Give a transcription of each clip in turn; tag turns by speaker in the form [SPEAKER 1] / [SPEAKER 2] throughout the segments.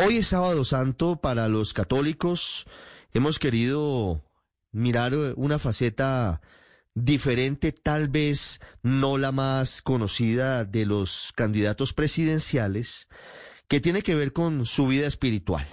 [SPEAKER 1] Hoy es sábado santo para los católicos. Hemos querido mirar una faceta diferente, tal vez no la más conocida de los candidatos presidenciales, que tiene que ver con su vida espiritual.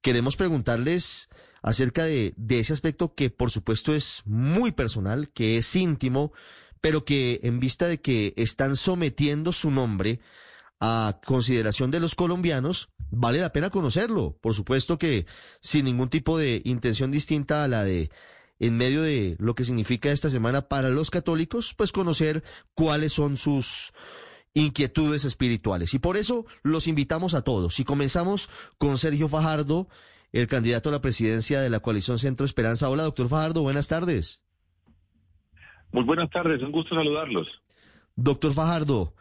[SPEAKER 1] Queremos preguntarles acerca de, de ese aspecto que por supuesto es muy personal, que es íntimo, pero que en vista de que están sometiendo su nombre a consideración de los colombianos, vale la pena conocerlo. Por supuesto que sin ningún tipo de intención distinta a la de en medio de lo que significa esta semana para los católicos, pues conocer cuáles son sus inquietudes espirituales. Y por eso los invitamos a todos. Y comenzamos con Sergio Fajardo, el candidato a la presidencia de la coalición Centro Esperanza. Hola, doctor Fajardo, buenas tardes.
[SPEAKER 2] Muy buenas tardes, un gusto saludarlos.
[SPEAKER 1] Doctor Fajardo,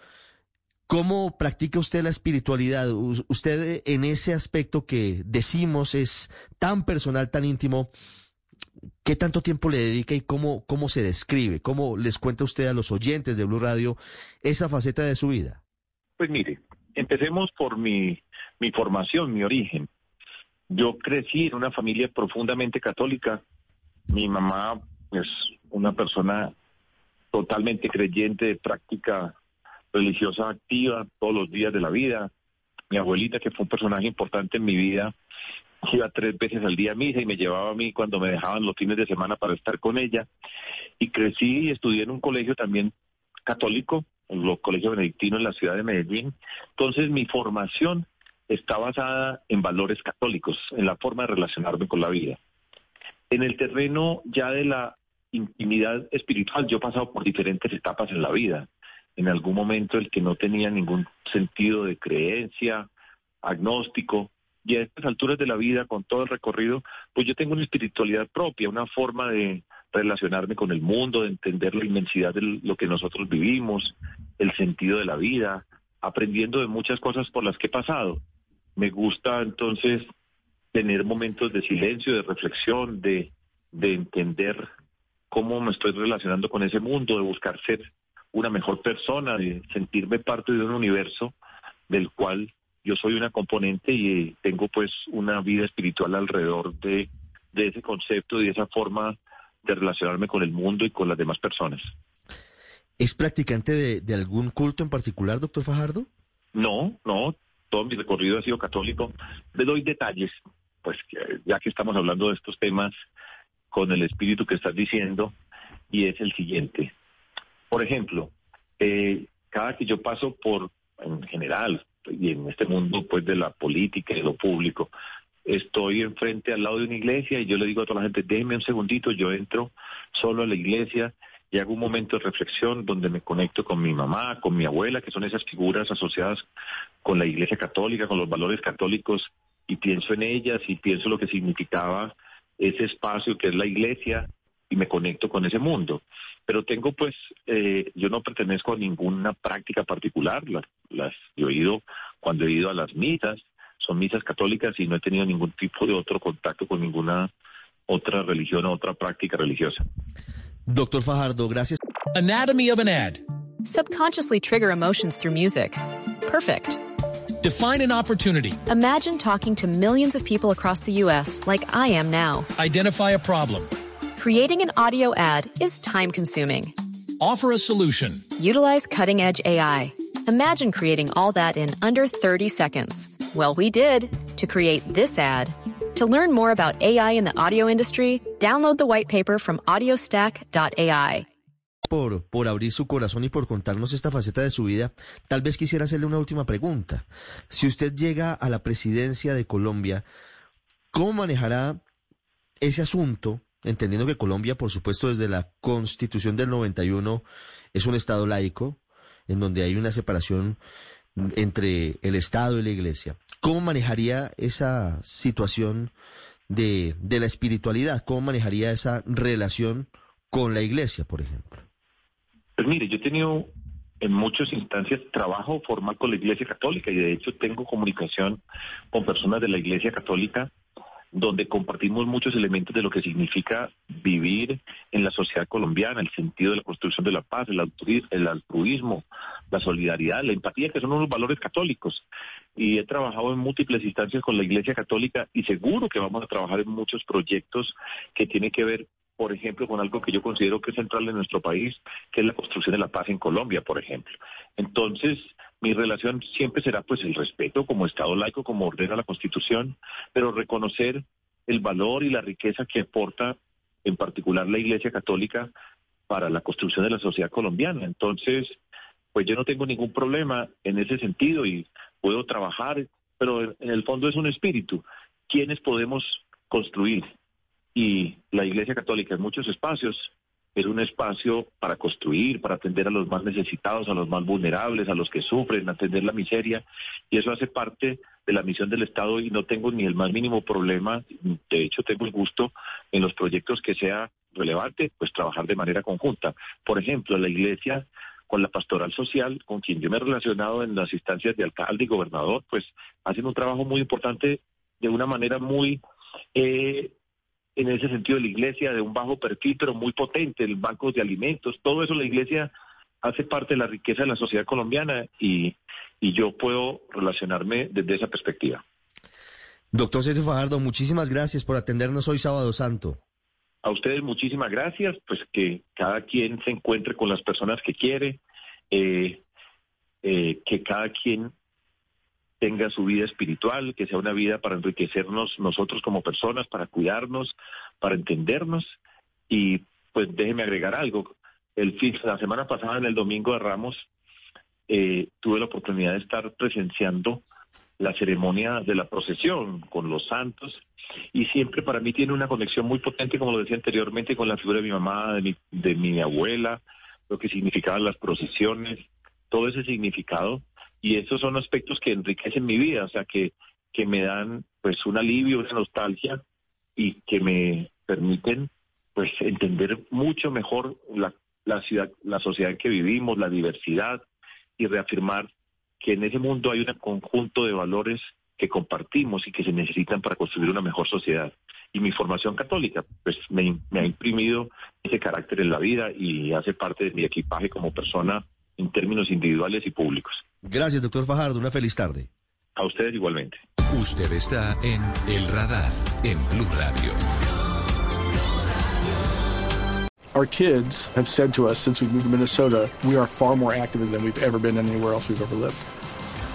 [SPEAKER 1] ¿cómo practica usted la espiritualidad? Usted en ese aspecto que decimos es tan personal, tan íntimo, ¿qué tanto tiempo le dedica y cómo, cómo se describe? ¿Cómo les cuenta usted a los oyentes de Blue Radio esa faceta de su vida?
[SPEAKER 2] Pues mire, empecemos por mi, mi formación, mi origen. Yo crecí en una familia profundamente católica. Mi mamá es una persona totalmente creyente de práctica religiosa activa todos los días de la vida. Mi abuelita, que fue un personaje importante en mi vida, iba tres veces al día a misa y me llevaba a mí cuando me dejaban los fines de semana para estar con ella. Y crecí y estudié en un colegio también católico, en el Colegio Benedictino en la ciudad de Medellín. Entonces mi formación está basada en valores católicos, en la forma de relacionarme con la vida. En el terreno ya de la intimidad espiritual, yo he pasado por diferentes etapas en la vida. En algún momento el que no tenía ningún sentido de creencia, agnóstico, y a estas alturas de la vida, con todo el recorrido, pues yo tengo una espiritualidad propia, una forma de relacionarme con el mundo, de entender la inmensidad de lo que nosotros vivimos, el sentido de la vida, aprendiendo de muchas cosas por las que he pasado. Me gusta entonces tener momentos de silencio, de reflexión, de, de entender cómo me estoy relacionando con ese mundo, de buscar ser una mejor persona, de sentirme parte de un universo del cual yo soy una componente y tengo pues una vida espiritual alrededor de, de ese concepto y de esa forma de relacionarme con el mundo y con las demás personas.
[SPEAKER 1] ¿Es practicante de, de algún culto en particular, doctor Fajardo?
[SPEAKER 2] No, no, todo mi recorrido ha sido católico. Le doy detalles, pues ya que estamos hablando de estos temas, con el espíritu que estás diciendo y es el siguiente. Por ejemplo, eh, cada que yo paso por, en general, y en este mundo pues de la política y de lo público, estoy enfrente al lado de una iglesia y yo le digo a toda la gente, déjenme un segundito, yo entro solo a la iglesia y hago un momento de reflexión donde me conecto con mi mamá, con mi abuela, que son esas figuras asociadas con la iglesia católica, con los valores católicos, y pienso en ellas y pienso lo que significaba ese espacio que es la iglesia y me conecto con ese mundo. Pero tengo pues, eh, yo no pertenezco a ninguna práctica particular, las, las he oído cuando he ido a las misas, son misas católicas y no he tenido ningún tipo de otro contacto con ninguna otra religión o otra práctica religiosa.
[SPEAKER 1] Doctor Fajardo, gracias.
[SPEAKER 3] Anatomy of an ad.
[SPEAKER 4] Subconsciously trigger emotions through music. Perfect.
[SPEAKER 3] Define an opportunity.
[SPEAKER 4] Imagine talking to millions of people across the U.S. like I am now.
[SPEAKER 3] Identify a problem.
[SPEAKER 4] Creating an audio ad is time consuming.
[SPEAKER 3] Offer a solution.
[SPEAKER 4] Utilize cutting edge AI. Imagine creating all that in under 30 seconds. Well, we did to create this ad. To learn more about AI in the audio industry, download the white paper from audiostack.ai.
[SPEAKER 1] Por, por abrir su corazón y por contarnos esta faceta de su vida, tal vez quisiera hacerle una última pregunta. Si usted llega a la presidencia de Colombia, ¿cómo manejará ese asunto? Entendiendo que Colombia, por supuesto, desde la Constitución del 91 es un Estado laico, en donde hay una separación entre el Estado y la Iglesia. ¿cómo manejaría esa situación de, de la espiritualidad? ¿Cómo manejaría esa relación con la iglesia, por ejemplo?
[SPEAKER 2] Pues mire, yo he tenido en muchas instancias trabajo formal con la Iglesia Católica y de hecho tengo comunicación con personas de la Iglesia Católica donde compartimos muchos elementos de lo que significa vivir en la sociedad colombiana, el sentido de la construcción de la paz, el, altruismo, la solidaridad, la empatía, que son unos valores católicos. Y he trabajado en múltiples instancias con la Iglesia Católica y seguro que vamos a trabajar en muchos proyectos que tienen que ver por ejemplo, con algo que yo considero que es central en nuestro país, que es la construcción de la paz en Colombia, por ejemplo. Entonces, mi relación siempre será pues el respeto como Estado laico, como ordena la Constitución, pero reconocer el valor y la riqueza que aporta en particular la Iglesia Católica para la construcción de la sociedad colombiana. Entonces, pues yo no tengo ningún problema en ese sentido y puedo trabajar, pero en el fondo es un espíritu. ¿Quiénes podemos construir? y la Iglesia Católica en muchos espacios es un espacio para construir, para atender a los más necesitados, a los más vulnerables, a los que sufren, atender la miseria, y eso hace parte de la misión del Estado y no tengo ni el más mínimo problema, de hecho tengo el gusto en los proyectos que sea relevante, pues trabajar de manera conjunta. Por ejemplo, la Iglesia con la pastoral social, con quien yo me he relacionado en las instancias de alcalde y gobernador, pues hacen un trabajo muy importante de una manera muy eh, en ese sentido de la iglesia, de un bajo perfil, pero muy potente, el banco de alimentos, todo eso la iglesia hace parte de la riqueza de la sociedad colombiana y, y yo puedo relacionarme desde esa perspectiva.
[SPEAKER 1] Doctor Sergio Fajardo, muchísimas gracias por atendernos hoy sábado santo.
[SPEAKER 2] A ustedes muchísimas gracias, pues que cada quien se encuentre con las personas que quiere, eh, eh, que cada quien tenga su vida espiritual, que sea una vida para enriquecernos nosotros como personas, para cuidarnos, para entendernos. Y pues déjeme agregar algo. El fin, la semana pasada, en el Domingo de Ramos, eh, tuve la oportunidad de estar presenciando la ceremonia de la procesión con los santos y siempre para mí tiene una conexión muy potente, como lo decía anteriormente, con la figura de mi mamá, de mi, de mi abuela, lo que significaban las procesiones, todo ese significado y esos son aspectos que enriquecen mi vida, o sea, que, que me dan pues un alivio, una nostalgia y que me permiten pues entender mucho mejor la, la ciudad, la sociedad en que vivimos, la diversidad y reafirmar que en ese mundo hay un conjunto de valores que compartimos y que se necesitan para construir una mejor sociedad. Y mi formación católica, pues me, me ha imprimido ese carácter en la vida y hace parte de mi equipaje como persona en términos individuales y públicos.
[SPEAKER 1] Gracias, doctor Fajardo. Una feliz tarde.
[SPEAKER 2] A ustedes igualmente.
[SPEAKER 5] Usted está en El Radar, en Blue Radio.
[SPEAKER 6] Our kids have said to us since we moved to Minnesota, we are far more active than we've ever been anywhere else we've ever lived.